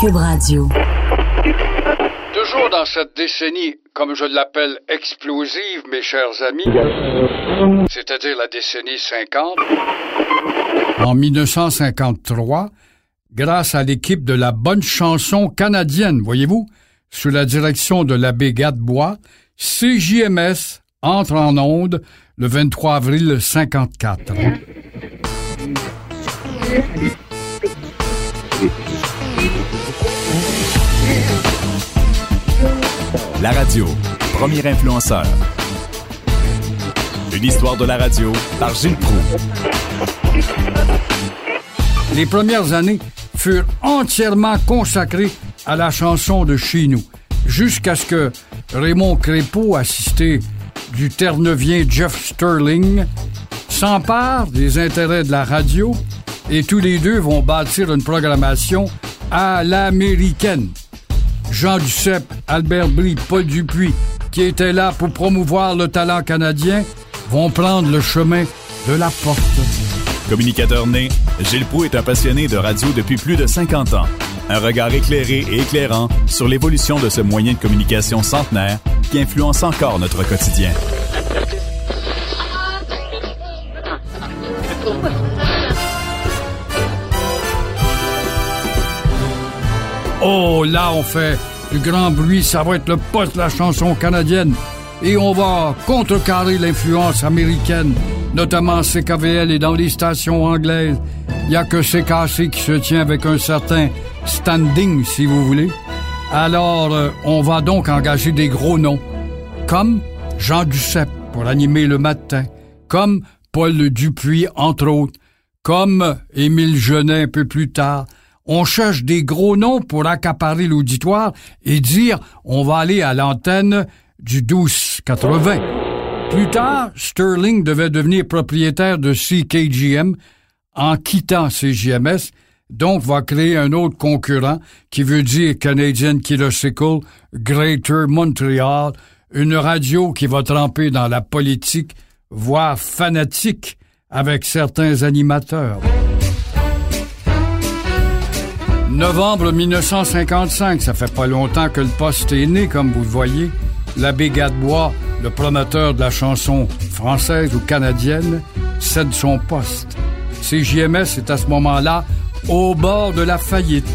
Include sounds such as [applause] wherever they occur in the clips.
Cube Radio. Toujours dans cette décennie, comme je l'appelle, explosive, mes chers amis, c'est-à-dire la décennie 50. En 1953, grâce à l'équipe de la bonne chanson canadienne, voyez-vous, sous la direction de l'abbé Gadebois, CJMS entre en onde le 23 avril 54. La radio, premier influenceur. Une histoire de la radio par Gilles Proux. Les premières années furent entièrement consacrées à la chanson de chez nous, jusqu'à ce que Raymond Crépeau, assisté du Terre-Neuvien Jeff Sterling, s'empare des intérêts de la radio et tous les deux vont bâtir une programmation à l'américaine. Jean Duceppe, Albert Brie, Paul Dupuis, qui étaient là pour promouvoir le talent canadien, vont prendre le chemin de la porte. Communicateur né, Gilles Proux est un passionné de radio depuis plus de 50 ans. Un regard éclairé et éclairant sur l'évolution de ce moyen de communication centenaire qui influence encore notre quotidien. [laughs] Oh, là, on fait du grand bruit, ça va être le poste de la chanson canadienne. Et on va contrecarrer l'influence américaine, notamment CKVL et dans les stations anglaises. Il n'y a que CKC qui se tient avec un certain standing, si vous voulez. Alors, euh, on va donc engager des gros noms, comme Jean Duceppe pour animer le matin, comme Paul Dupuis, entre autres, comme Émile Genet un peu plus tard, on cherche des gros noms pour accaparer l'auditoire et dire on va aller à l'antenne du 1280. Plus tard, Sterling devait devenir propriétaire de CKGM en quittant CGMS, donc va créer un autre concurrent qui veut dire Canadian Kilosicle, Greater Montreal, une radio qui va tremper dans la politique, voire fanatique, avec certains animateurs. Novembre 1955, ça fait pas longtemps que le poste est né, comme vous le voyez. L'abbé Gadebois, le promoteur de la chanson française ou canadienne, cède son poste. CJMS est à ce moment-là au bord de la faillite.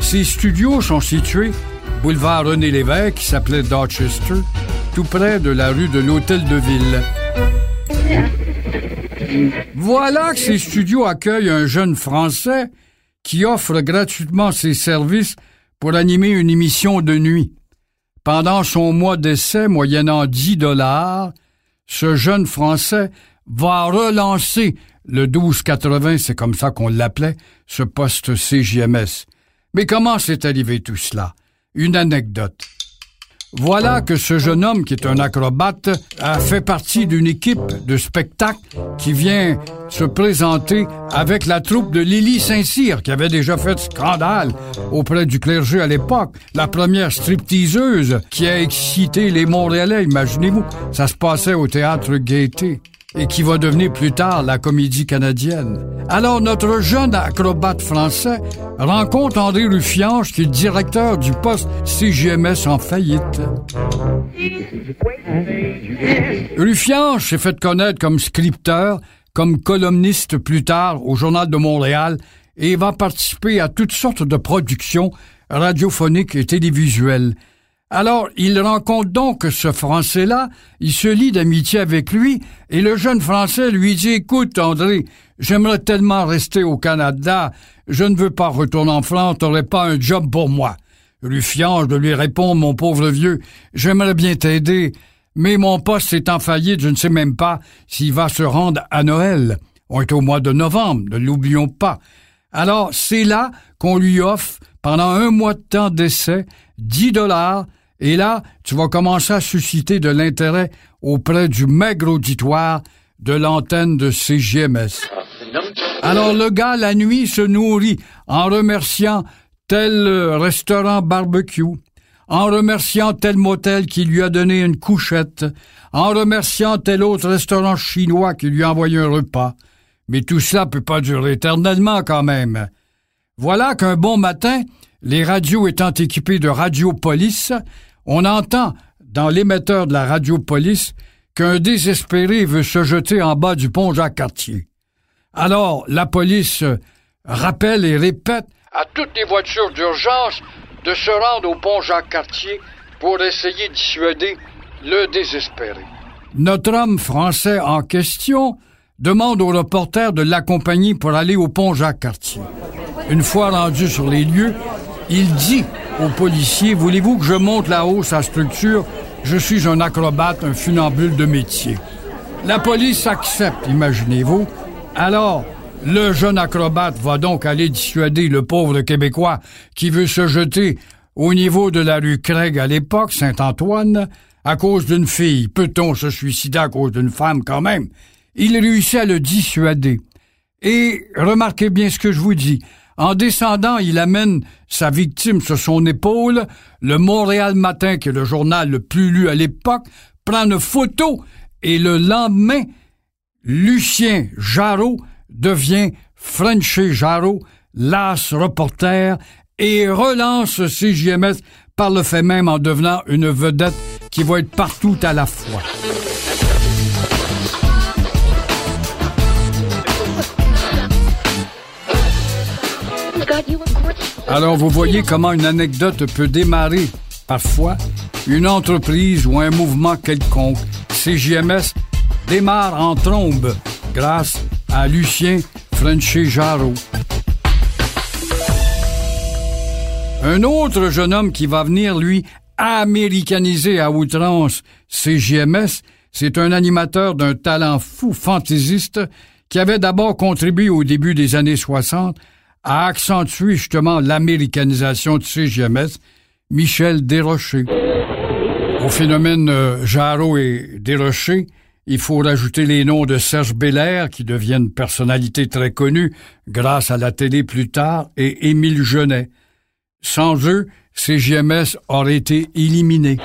Ses studios sont situés boulevard René Lévesque, qui s'appelait Dorchester, tout près de la rue de l'Hôtel de Ville. Voilà que ces studios accueillent un jeune Français qui offre gratuitement ses services pour animer une émission de nuit. Pendant son mois d'essai, moyennant 10 dollars, ce jeune Français va relancer le 1280, c'est comme ça qu'on l'appelait, ce poste CJMS. Mais comment s'est arrivé tout cela? Une anecdote. Voilà que ce jeune homme, qui est un acrobate, a fait partie d'une équipe de spectacle qui vient se présenter avec la troupe de Lily Saint-Cyr, qui avait déjà fait scandale auprès du clergé à l'époque. La première stripteaseuse qui a excité les Montréalais, imaginez-vous. Ça se passait au théâtre Gaieté et qui va devenir plus tard la comédie canadienne. Alors notre jeune acrobate français rencontre André Ruffiange, qui est directeur du poste CGMS en faillite. Ruffiange s'est fait connaître comme scripteur, comme columniste plus tard au Journal de Montréal et va participer à toutes sortes de productions radiophoniques et télévisuelles. Alors, il rencontre donc ce Français-là, il se lie d'amitié avec lui, et le jeune Français lui dit, écoute, André, j'aimerais tellement rester au Canada, je ne veux pas retourner en France, t'aurais pas un job pour moi. Ruffiange de lui répondre, mon pauvre vieux, j'aimerais bien t'aider, mais mon poste est en faillite, je ne sais même pas s'il va se rendre à Noël. On est au mois de novembre, ne l'oublions pas. Alors, c'est là qu'on lui offre, pendant un mois de temps d'essai, 10 dollars, et là, tu vas commencer à susciter de l'intérêt auprès du maigre auditoire de l'antenne de CGMS. Alors le gars, la nuit, se nourrit en remerciant tel restaurant barbecue, en remerciant tel motel qui lui a donné une couchette, en remerciant tel autre restaurant chinois qui lui a envoyé un repas. Mais tout cela peut pas durer éternellement quand même. Voilà qu'un bon matin, les radios étant équipées de radiopolis, on entend dans l'émetteur de la radiopolis qu'un désespéré veut se jeter en bas du pont Jacques-Cartier. Alors, la police rappelle et répète à toutes les voitures d'urgence de se rendre au pont Jacques-Cartier pour essayer de dissuader le désespéré. Notre homme français en question demande au reporter de l'accompagner pour aller au pont Jacques-Cartier. Une fois rendu sur les lieux, il dit au policier, voulez-vous que je monte là-haut sa structure? Je suis un acrobate, un funambule de métier. La police accepte, imaginez-vous. Alors, le jeune acrobate va donc aller dissuader le pauvre Québécois qui veut se jeter au niveau de la rue Craig à l'époque, Saint-Antoine, à cause d'une fille. Peut-on se suicider à cause d'une femme quand même? Il réussit à le dissuader. Et remarquez bien ce que je vous dis. En descendant, il amène sa victime sur son épaule. Le Montréal Matin, qui est le journal le plus lu à l'époque, prend une photo et le lendemain, Lucien Jarreau devient Frenchy Jarreau, las reporter, et relance CJMS par le fait même en devenant une vedette qui va être partout à la fois. Alors vous voyez comment une anecdote peut démarrer parfois une entreprise ou un mouvement quelconque. CJMS démarre en trombe grâce à Lucien Frenchy Jarreau. Un autre jeune homme qui va venir, lui, américaniser à outrance CJMS, c'est un animateur d'un talent fou fantaisiste qui avait d'abord contribué au début des années 60 à accentuer justement l'américanisation de CGMS, Michel Desrochers. Au phénomène euh, Jarreau et Desrochers, il faut rajouter les noms de Serge Belair, qui deviennent personnalités très connues grâce à la télé plus tard, et Émile Genet. Sans eux, CGMS aurait été éliminé.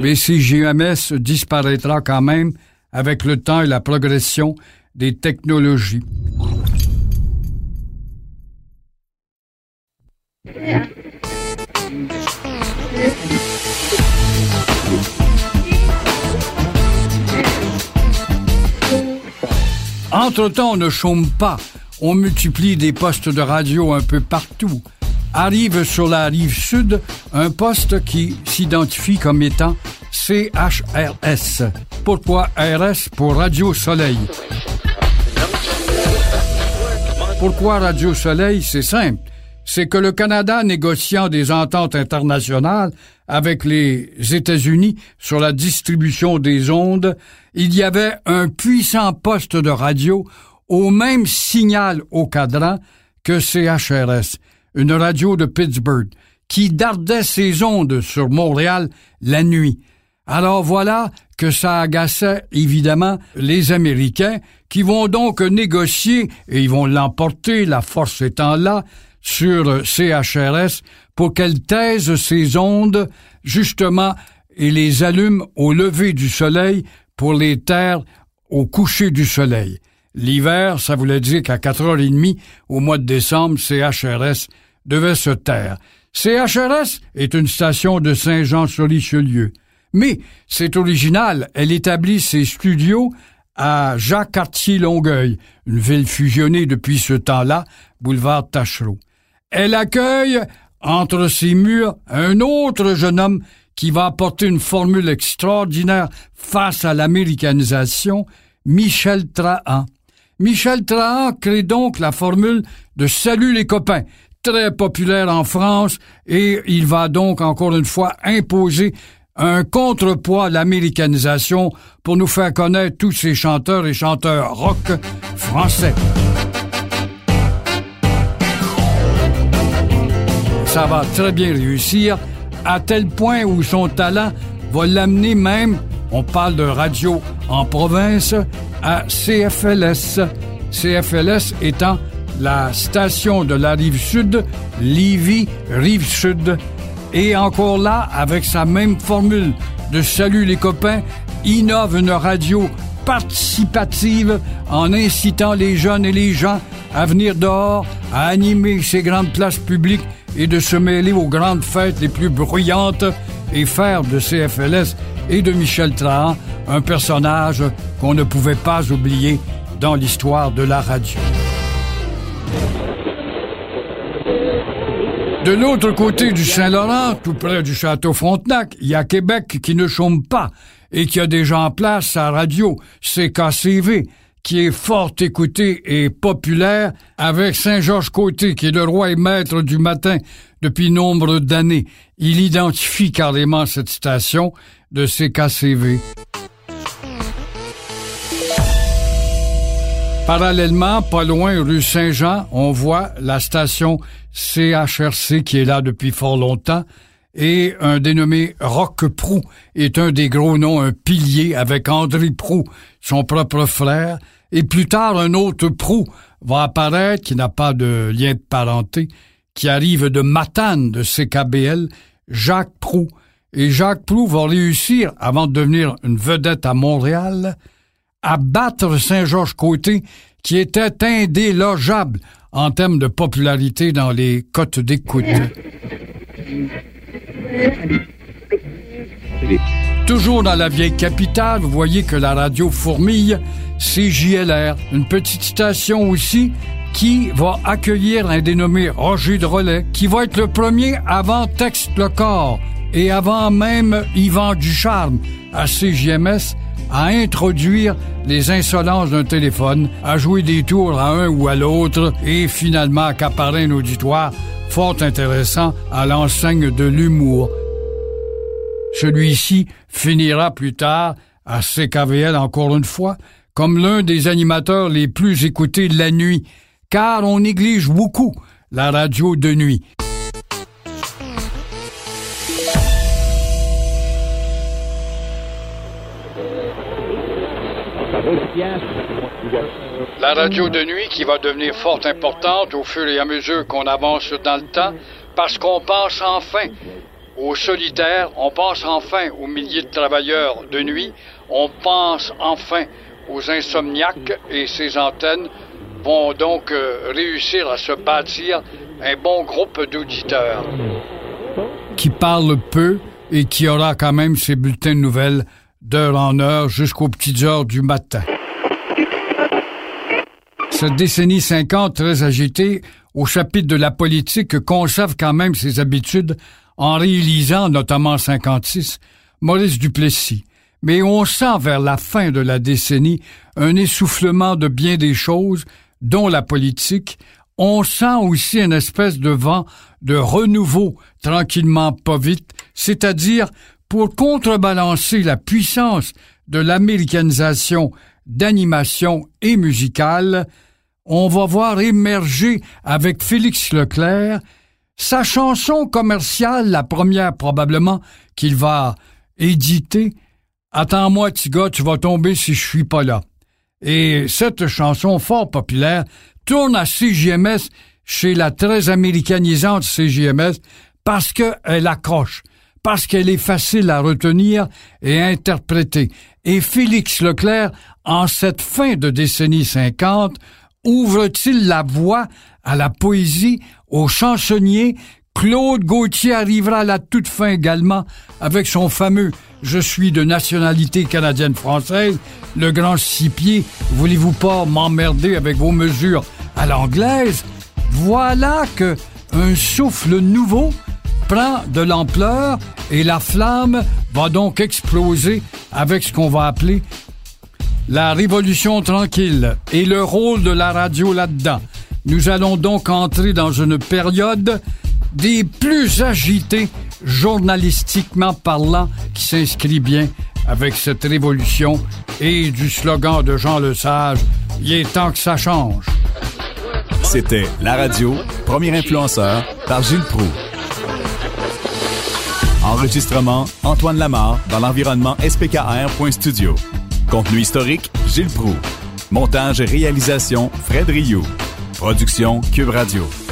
Mais CGMS disparaîtra quand même avec le temps et la progression des technologies. Entre-temps, on ne chôme pas. On multiplie des postes de radio un peu partout. Arrive sur la rive sud un poste qui s'identifie comme étant CHRS. Pourquoi RS pour Radio Soleil? Pourquoi Radio Soleil? C'est simple. C'est que le Canada, négociant des ententes internationales avec les États-Unis sur la distribution des ondes, il y avait un puissant poste de radio au même signal au cadran que CHRS, une radio de Pittsburgh, qui dardait ses ondes sur Montréal la nuit. Alors voilà que ça agaçait évidemment les Américains qui vont donc négocier et ils vont l'emporter, la force étant là, sur CHRS pour qu'elle taise ses ondes justement et les allume au lever du soleil pour les taire au coucher du soleil. L'hiver, ça voulait dire qu'à 4h30 au mois de décembre, CHRS devait se taire. CHRS est une station de Saint-Jean-sur-Richelieu. Mais c'est original, elle établit ses studios à Jacques-Cartier-Longueuil, une ville fusionnée depuis ce temps-là, boulevard Tachereau. Elle accueille entre ses murs un autre jeune homme qui va apporter une formule extraordinaire face à l'américanisation, Michel Trahan. Michel Trahan crée donc la formule de Salut les copains, très populaire en France, et il va donc encore une fois imposer un contrepoids à l'américanisation pour nous faire connaître tous ces chanteurs et chanteurs rock français. Ça va très bien réussir, à tel point où son talent va l'amener même, on parle de radio en province, à CFLS. CFLS étant la station de la rive sud, Livy Rive Sud. Et encore là, avec sa même formule de salut les copains, innove une radio participative en incitant les jeunes et les gens à venir dehors, à animer ces grandes places publiques et de se mêler aux grandes fêtes les plus bruyantes et faire de CFLS et de Michel Trahan un personnage qu'on ne pouvait pas oublier dans l'histoire de la radio. De l'autre côté du Saint-Laurent, tout près du château Frontenac, il y a Québec qui ne chôme pas et qui a déjà en place sa radio CKCV, qui est fort écouté et populaire, avec Saint-Georges-Côté, qui est le roi et maître du matin depuis nombre d'années. Il identifie carrément cette station de CKCV. Parallèlement, pas loin, rue Saint-Jean, on voit la station CHRC qui est là depuis fort longtemps et un dénommé Roch Prou est un des gros noms, un pilier avec André Prou, son propre frère, et plus tard un autre Prou va apparaître qui n'a pas de lien de parenté, qui arrive de Matane de CKBL, Jacques Prou. Et Jacques Prou va réussir, avant de devenir une vedette à Montréal, à battre Saint-Georges-Côté, qui était indélogeable en termes de popularité dans les cotes d'écoute. Toujours dans la vieille capitale, vous voyez que la radio fourmille, c'est JLR, une petite station aussi qui va accueillir un dénommé Roger Drolet, qui va être le premier avant Texte le Corps et avant même Yvan Ducharme à CJMS à introduire les insolences d'un téléphone, à jouer des tours à un ou à l'autre et finalement accaparer un auditoire fort intéressant à l'enseigne de l'humour. Celui-ci finira plus tard à CKVL encore une fois comme l'un des animateurs les plus écoutés de la nuit, car on néglige beaucoup la radio de nuit. La radio de nuit qui va devenir fort importante au fur et à mesure qu'on avance dans le temps, parce qu'on pense enfin aux solitaires, on pense enfin aux milliers de travailleurs de nuit, on pense enfin aux insomniaques et ces antennes vont donc euh, réussir à se bâtir un bon groupe d'auditeurs. Qui parlent peu et qui aura quand même ses bulletins de nouvelles d'heure en heure jusqu'aux petites heures du matin. Cette décennie 50 très agitée au chapitre de la politique conserve quand même ses habitudes en réalisant, notamment en 56, Maurice Duplessis. Mais on sent vers la fin de la décennie un essoufflement de bien des choses, dont la politique. On sent aussi une espèce de vent de renouveau, tranquillement pas vite, c'est-à-dire pour contrebalancer la puissance de l'américanisation d'animation et musicale, on va voir émerger avec Félix Leclerc sa chanson commerciale, la première probablement qu'il va éditer. Attends-moi, petit gars, tu vas tomber si je suis pas là. Et cette chanson fort populaire tourne à CGMS chez la très américanisante CGMS parce qu'elle accroche parce qu'elle est facile à retenir et à interpréter. Et Félix Leclerc, en cette fin de décennie 50, ouvre-t-il la voie à la poésie, au chansonnier Claude Gauthier arrivera à la toute fin également avec son fameux Je suis de nationalité canadienne-française, le grand six pieds, voulez-vous pas m'emmerder avec vos mesures à l'anglaise? Voilà que un souffle nouveau prend de l'ampleur et la flamme va donc exploser avec ce qu'on va appeler la révolution tranquille et le rôle de la radio là-dedans. Nous allons donc entrer dans une période des plus agitées journalistiquement parlant qui s'inscrit bien avec cette révolution et du slogan de Jean Lesage, il est temps que ça change. C'était La Radio, premier influenceur par Gilles Proux. Enregistrement Antoine Lamar dans l'environnement spkr.studio. Contenu historique Gilles Proux. Montage et réalisation Fred Rioux. Production Cube Radio.